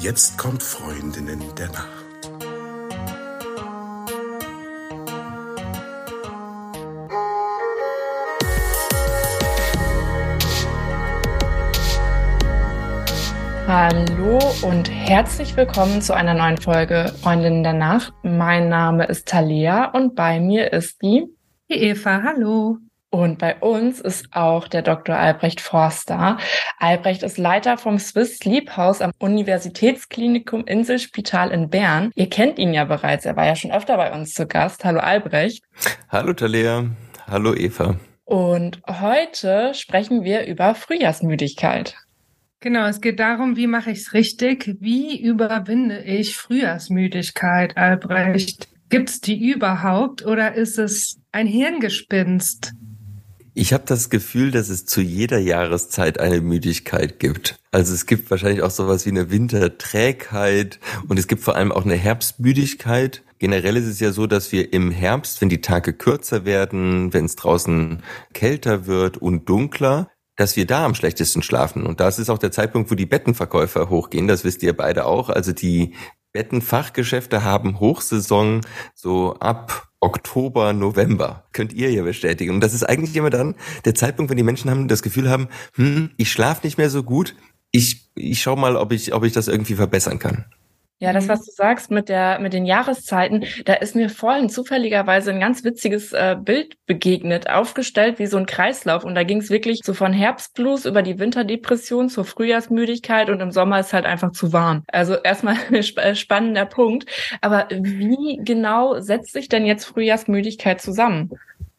Jetzt kommt Freundinnen der Nacht. Hallo und herzlich willkommen zu einer neuen Folge Freundinnen der Nacht. Mein Name ist Talia und bei mir ist die, die Eva. Hallo. Und bei uns ist auch der Dr. Albrecht Forster. Albrecht ist Leiter vom Swiss Sleep House am Universitätsklinikum Inselspital in Bern. Ihr kennt ihn ja bereits, er war ja schon öfter bei uns zu Gast. Hallo Albrecht. Hallo Talea. Hallo Eva. Und heute sprechen wir über Frühjahrsmüdigkeit. Genau, es geht darum, wie mache ich es richtig? Wie überwinde ich Frühjahrsmüdigkeit, Albrecht? Gibt es die überhaupt oder ist es ein Hirngespinst? Ich habe das Gefühl, dass es zu jeder Jahreszeit eine Müdigkeit gibt. Also es gibt wahrscheinlich auch sowas wie eine Winterträgheit und es gibt vor allem auch eine Herbstmüdigkeit. Generell ist es ja so, dass wir im Herbst, wenn die Tage kürzer werden, wenn es draußen kälter wird und dunkler, dass wir da am schlechtesten schlafen. Und das ist auch der Zeitpunkt, wo die Bettenverkäufer hochgehen. Das wisst ihr beide auch. Also die Bettenfachgeschäfte haben Hochsaison so ab Oktober, November. Könnt ihr ja bestätigen. Und das ist eigentlich immer dann der Zeitpunkt, wenn die Menschen haben das Gefühl haben, hm, ich schlafe nicht mehr so gut. Ich, ich schau mal, ob ich, ob ich das irgendwie verbessern kann. Ja, das, mhm. was du sagst mit der, mit den Jahreszeiten, da ist mir vorhin zufälligerweise ein ganz witziges äh, Bild begegnet, aufgestellt wie so ein Kreislauf. Und da ging es wirklich so von Herbstblues über die Winterdepression zur Frühjahrsmüdigkeit und im Sommer ist halt einfach zu warm. Also erstmal ein äh, spannender Punkt. Aber wie genau setzt sich denn jetzt Frühjahrsmüdigkeit zusammen?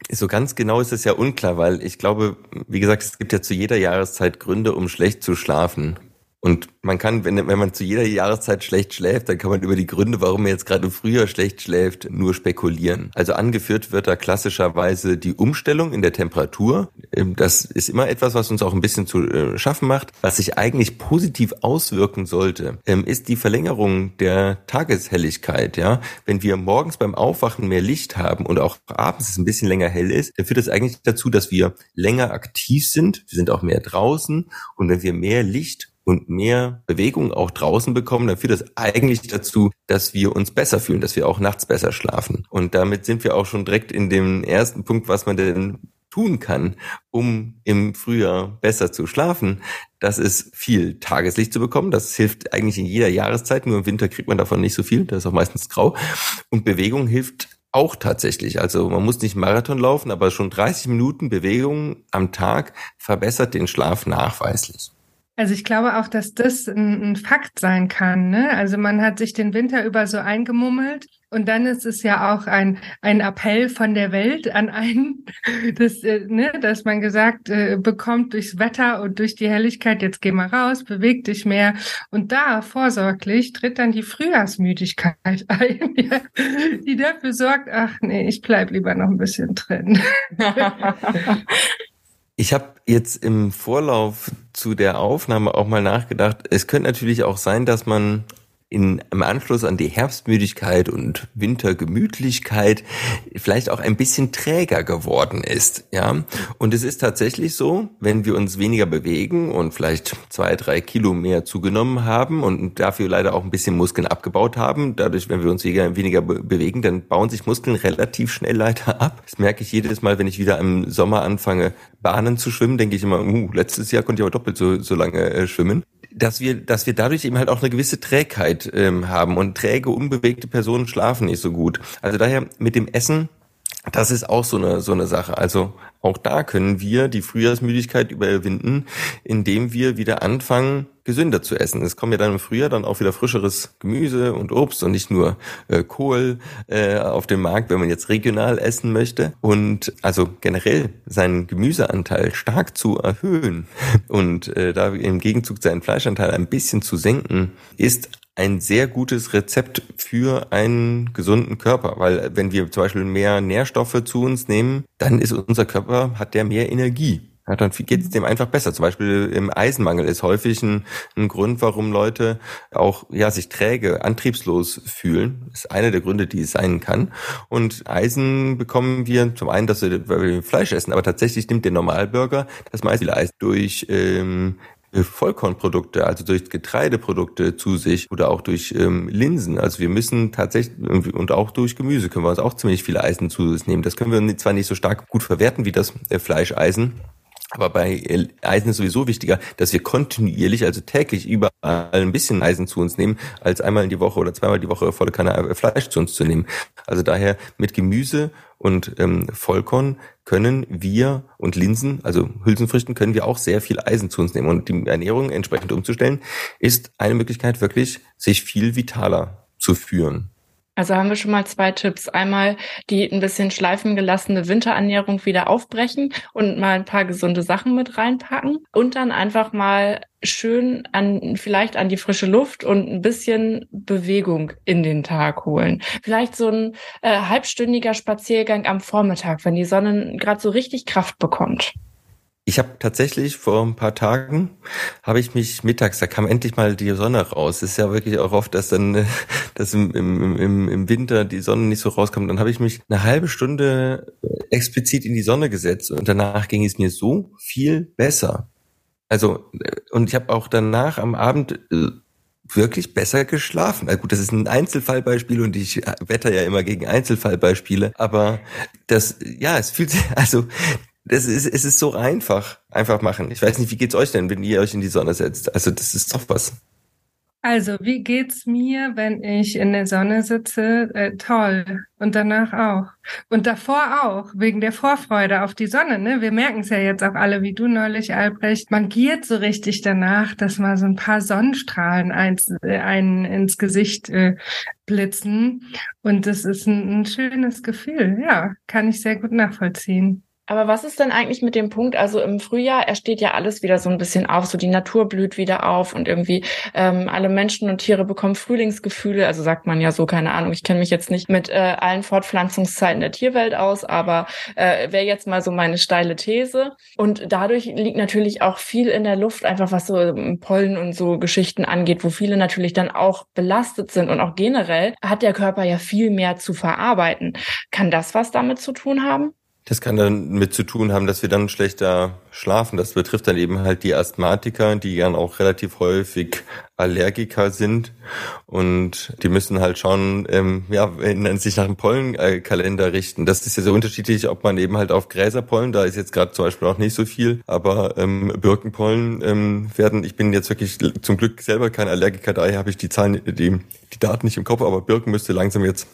So ganz genau ist es ja unklar, weil ich glaube, wie gesagt, es gibt ja zu jeder Jahreszeit Gründe, um schlecht zu schlafen. Und man kann, wenn, wenn man zu jeder Jahreszeit schlecht schläft, dann kann man über die Gründe, warum man jetzt gerade im Frühjahr schlecht schläft, nur spekulieren. Also angeführt wird da klassischerweise die Umstellung in der Temperatur. Ähm, das ist immer etwas, was uns auch ein bisschen zu äh, schaffen macht. Was sich eigentlich positiv auswirken sollte, ähm, ist die Verlängerung der Tageshelligkeit. Ja, wenn wir morgens beim Aufwachen mehr Licht haben und auch abends es ein bisschen länger hell ist, dann führt das eigentlich dazu, dass wir länger aktiv sind. Wir sind auch mehr draußen und wenn wir mehr Licht und mehr Bewegung auch draußen bekommen, dann führt das eigentlich dazu, dass wir uns besser fühlen, dass wir auch nachts besser schlafen. Und damit sind wir auch schon direkt in dem ersten Punkt, was man denn tun kann, um im Frühjahr besser zu schlafen, das ist viel Tageslicht zu bekommen. Das hilft eigentlich in jeder Jahreszeit. Nur im Winter kriegt man davon nicht so viel. Das ist auch meistens grau. Und Bewegung hilft auch tatsächlich. Also man muss nicht Marathon laufen, aber schon 30 Minuten Bewegung am Tag verbessert den Schlaf nachweislich. Also ich glaube auch, dass das ein, ein, Fakt sein kann. Ne? Also man hat sich den Winter über so eingemummelt und dann ist es ja auch ein, ein Appell von der Welt an einen, dass, äh, ne, dass man gesagt äh, bekommt durchs Wetter und durch die Helligkeit, jetzt geh mal raus, beweg dich mehr. Und da vorsorglich tritt dann die Frühjahrsmüdigkeit ein, ja, die dafür sorgt, ach nee, ich bleib lieber noch ein bisschen drin. Ich habe jetzt im Vorlauf zu der Aufnahme auch mal nachgedacht. Es könnte natürlich auch sein, dass man in, im Anschluss an die Herbstmüdigkeit und Wintergemütlichkeit vielleicht auch ein bisschen träger geworden ist, ja. Und es ist tatsächlich so, wenn wir uns weniger bewegen und vielleicht zwei, drei Kilo mehr zugenommen haben und dafür leider auch ein bisschen Muskeln abgebaut haben, dadurch, wenn wir uns weniger, weniger bewegen, dann bauen sich Muskeln relativ schnell leider ab. Das merke ich jedes Mal, wenn ich wieder im Sommer anfange, Bahnen zu schwimmen, denke ich immer, uh, letztes Jahr konnte ich aber doppelt so, so lange äh, schwimmen dass wir, dass wir dadurch eben halt auch eine gewisse Trägheit ähm, haben und träge, unbewegte Personen schlafen nicht so gut. Also daher mit dem Essen, das ist auch so eine, so eine Sache. Also auch da können wir die Frühjahrsmüdigkeit überwinden, indem wir wieder anfangen, gesünder zu essen. Es kommt ja dann im Frühjahr dann auch wieder frischeres Gemüse und Obst und nicht nur äh, Kohl äh, auf dem Markt, wenn man jetzt regional essen möchte. Und also generell seinen Gemüseanteil stark zu erhöhen und äh, da im Gegenzug seinen Fleischanteil ein bisschen zu senken, ist ein sehr gutes Rezept für einen gesunden Körper, weil wenn wir zum Beispiel mehr Nährstoffe zu uns nehmen, dann ist unser Körper, hat der mehr Energie. Ja, dann geht es dem einfach besser. Zum Beispiel im Eisenmangel ist häufig ein, ein, Grund, warum Leute auch ja sich träge, antriebslos fühlen. Das ist einer der Gründe, die es sein kann. Und Eisen bekommen wir zum einen, dass wir, weil wir Fleisch essen, aber tatsächlich nimmt der Normalbürger das meiste Eisen durch ähm, Vollkornprodukte, also durch Getreideprodukte zu sich oder auch durch ähm, Linsen. Also wir müssen tatsächlich und auch durch Gemüse können wir uns auch ziemlich viele Eisen zu uns nehmen. Das können wir zwar nicht so stark gut verwerten wie das äh, Fleischeisen, aber bei Eisen ist sowieso wichtiger, dass wir kontinuierlich, also täglich überall ein bisschen Eisen zu uns nehmen, als einmal in die Woche oder zweimal die Woche volle Kanne Fleisch zu uns zu nehmen. Also daher mit Gemüse und ähm, Vollkorn können wir und Linsen, also Hülsenfrüchten, können wir auch sehr viel Eisen zu uns nehmen. Und die Ernährung entsprechend umzustellen, ist eine Möglichkeit, wirklich sich viel vitaler zu führen. Also haben wir schon mal zwei Tipps. Einmal die ein bisschen schleifen gelassene Winterernährung wieder aufbrechen und mal ein paar gesunde Sachen mit reinpacken und dann einfach mal schön an, vielleicht an die frische Luft und ein bisschen Bewegung in den Tag holen. Vielleicht so ein äh, halbstündiger Spaziergang am Vormittag, wenn die Sonne gerade so richtig Kraft bekommt. Ich habe tatsächlich vor ein paar Tagen habe ich mich mittags, da kam endlich mal die Sonne raus. Ist ja wirklich auch oft, dass dann, dass im, im, im Winter die Sonne nicht so rauskommt. Dann habe ich mich eine halbe Stunde explizit in die Sonne gesetzt und danach ging es mir so viel besser. Also und ich habe auch danach am Abend äh, wirklich besser geschlafen. Also gut, das ist ein Einzelfallbeispiel und ich wetter ja immer gegen Einzelfallbeispiele, aber das, ja, es fühlt sich, also das ist, es ist so einfach. Einfach machen. Ich weiß nicht, wie geht's euch denn, wenn ihr euch in die Sonne setzt? Also, das ist doch was. Also, wie geht's mir, wenn ich in der Sonne sitze? Äh, toll. Und danach auch. Und davor auch, wegen der Vorfreude auf die Sonne. Ne? Wir merken es ja jetzt auch alle, wie du neulich, Albrecht. Man giert so richtig danach, dass mal so ein paar Sonnenstrahlen eins, äh, einen ins Gesicht äh, blitzen. Und das ist ein, ein schönes Gefühl. Ja, kann ich sehr gut nachvollziehen. Aber was ist denn eigentlich mit dem Punkt? Also im Frühjahr ersteht ja alles wieder so ein bisschen auf, so die Natur blüht wieder auf und irgendwie ähm, alle Menschen und Tiere bekommen Frühlingsgefühle. Also sagt man ja so, keine Ahnung. Ich kenne mich jetzt nicht mit äh, allen Fortpflanzungszeiten der Tierwelt aus, aber äh, wäre jetzt mal so meine steile These. Und dadurch liegt natürlich auch viel in der Luft, einfach was so ähm, Pollen und so Geschichten angeht, wo viele natürlich dann auch belastet sind und auch generell hat der Körper ja viel mehr zu verarbeiten. Kann das was damit zu tun haben? Das kann dann mit zu tun haben, dass wir dann schlechter schlafen. Das betrifft dann eben halt die Asthmatiker, die dann auch relativ häufig Allergiker sind. Und die müssen halt schauen, ähm, ja, sich nach dem Pollenkalender richten. Das ist ja so unterschiedlich, ob man eben halt auf Gräserpollen, da ist jetzt gerade zum Beispiel auch nicht so viel, aber ähm, Birkenpollen ähm, werden, ich bin jetzt wirklich zum Glück selber kein Allergiker, daher habe ich die Zahlen, die, die Daten nicht im Kopf, aber Birken müsste langsam jetzt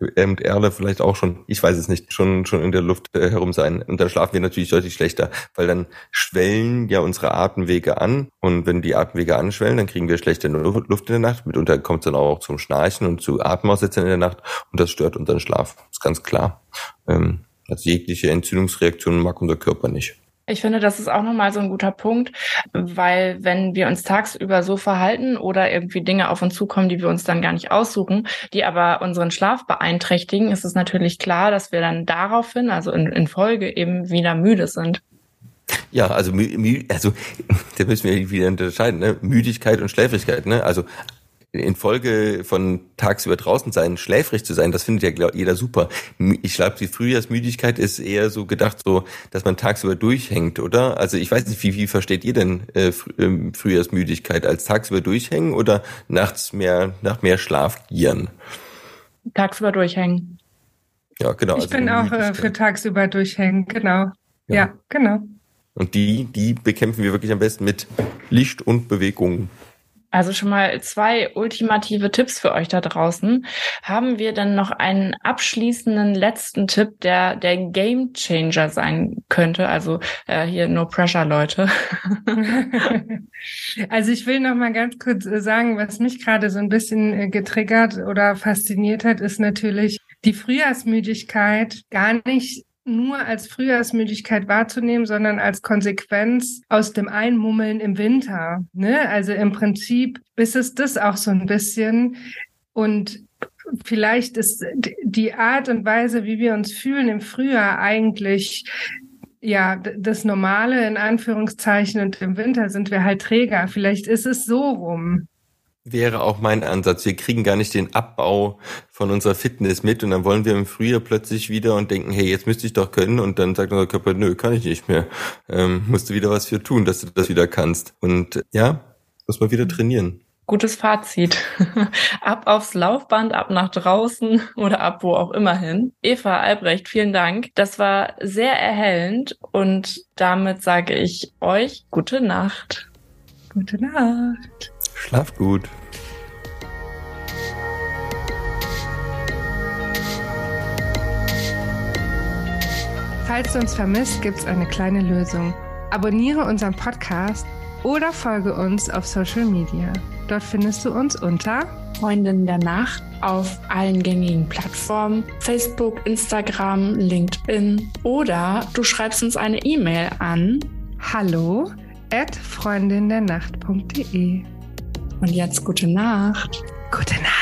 und Erle vielleicht auch schon, ich weiß es nicht, schon, schon in der Luft äh, herum sein. Und dann schlafen wir natürlich deutlich schlechter, weil dann schwellen ja unsere Atemwege an. Und wenn die Atemwege anschwellen, dann kriegen wir schlechte Luft in der Nacht. Mitunter kommt es dann auch zum Schnarchen und zu Atemaussetzern in der Nacht. Und das stört unseren Schlaf. Das ist ganz klar. Ähm, also jegliche Entzündungsreaktion mag unser Körper nicht. Ich finde, das ist auch nochmal so ein guter Punkt, weil wenn wir uns tagsüber so verhalten oder irgendwie Dinge auf uns zukommen, die wir uns dann gar nicht aussuchen, die aber unseren Schlaf beeinträchtigen, ist es natürlich klar, dass wir dann daraufhin, also in, in Folge eben wieder müde sind. Ja, also, also da müssen wir wieder unterscheiden, ne? Müdigkeit und Schläfrigkeit. Ne? Also infolge von tagsüber draußen sein, schläfrig zu sein, das findet ja jeder super. Ich glaube, die Frühjahrsmüdigkeit ist eher so gedacht, so, dass man tagsüber durchhängt, oder? Also ich weiß nicht, wie, wie versteht ihr denn äh, ähm, Frühjahrsmüdigkeit als tagsüber durchhängen oder nachts mehr nach mehr Schlaf gieren? Tagsüber durchhängen. Ja, genau. Ich also bin auch äh, für tagsüber durchhängen, genau. Ja. ja, genau. Und die, die bekämpfen wir wirklich am besten mit Licht und Bewegung. Also schon mal zwei ultimative Tipps für euch da draußen. Haben wir dann noch einen abschließenden letzten Tipp, der der Game Changer sein könnte? Also äh, hier No Pressure, Leute. also ich will noch mal ganz kurz äh, sagen, was mich gerade so ein bisschen äh, getriggert oder fasziniert hat, ist natürlich die Frühjahrsmüdigkeit gar nicht nur als Frühjahrsmüdigkeit wahrzunehmen, sondern als Konsequenz aus dem Einmummeln im Winter. Ne? Also im Prinzip ist es das auch so ein bisschen. Und vielleicht ist die Art und Weise, wie wir uns fühlen im Frühjahr eigentlich ja, das Normale in Anführungszeichen und im Winter sind wir halt Träger. Vielleicht ist es so rum. Wäre auch mein Ansatz. Wir kriegen gar nicht den Abbau von unserer Fitness mit und dann wollen wir im Frühjahr plötzlich wieder und denken, hey, jetzt müsste ich doch können und dann sagt unser Körper, nö, kann ich nicht mehr. Ähm, musst du wieder was für tun, dass du das wieder kannst. Und ja, muss man wieder trainieren. Gutes Fazit. ab aufs Laufband, ab nach draußen oder ab wo auch immer hin. Eva Albrecht, vielen Dank. Das war sehr erhellend und damit sage ich euch gute Nacht. Gute Nacht. Schlaf gut. Falls du uns vermisst, gibt's eine kleine Lösung. Abonniere unseren Podcast oder folge uns auf Social Media. Dort findest du uns unter Freundin der Nacht auf allen gängigen Plattformen, Facebook, Instagram, LinkedIn oder du schreibst uns eine E-Mail an hallo at freundindernacht.de. Und jetzt gute Nacht. Gute Nacht.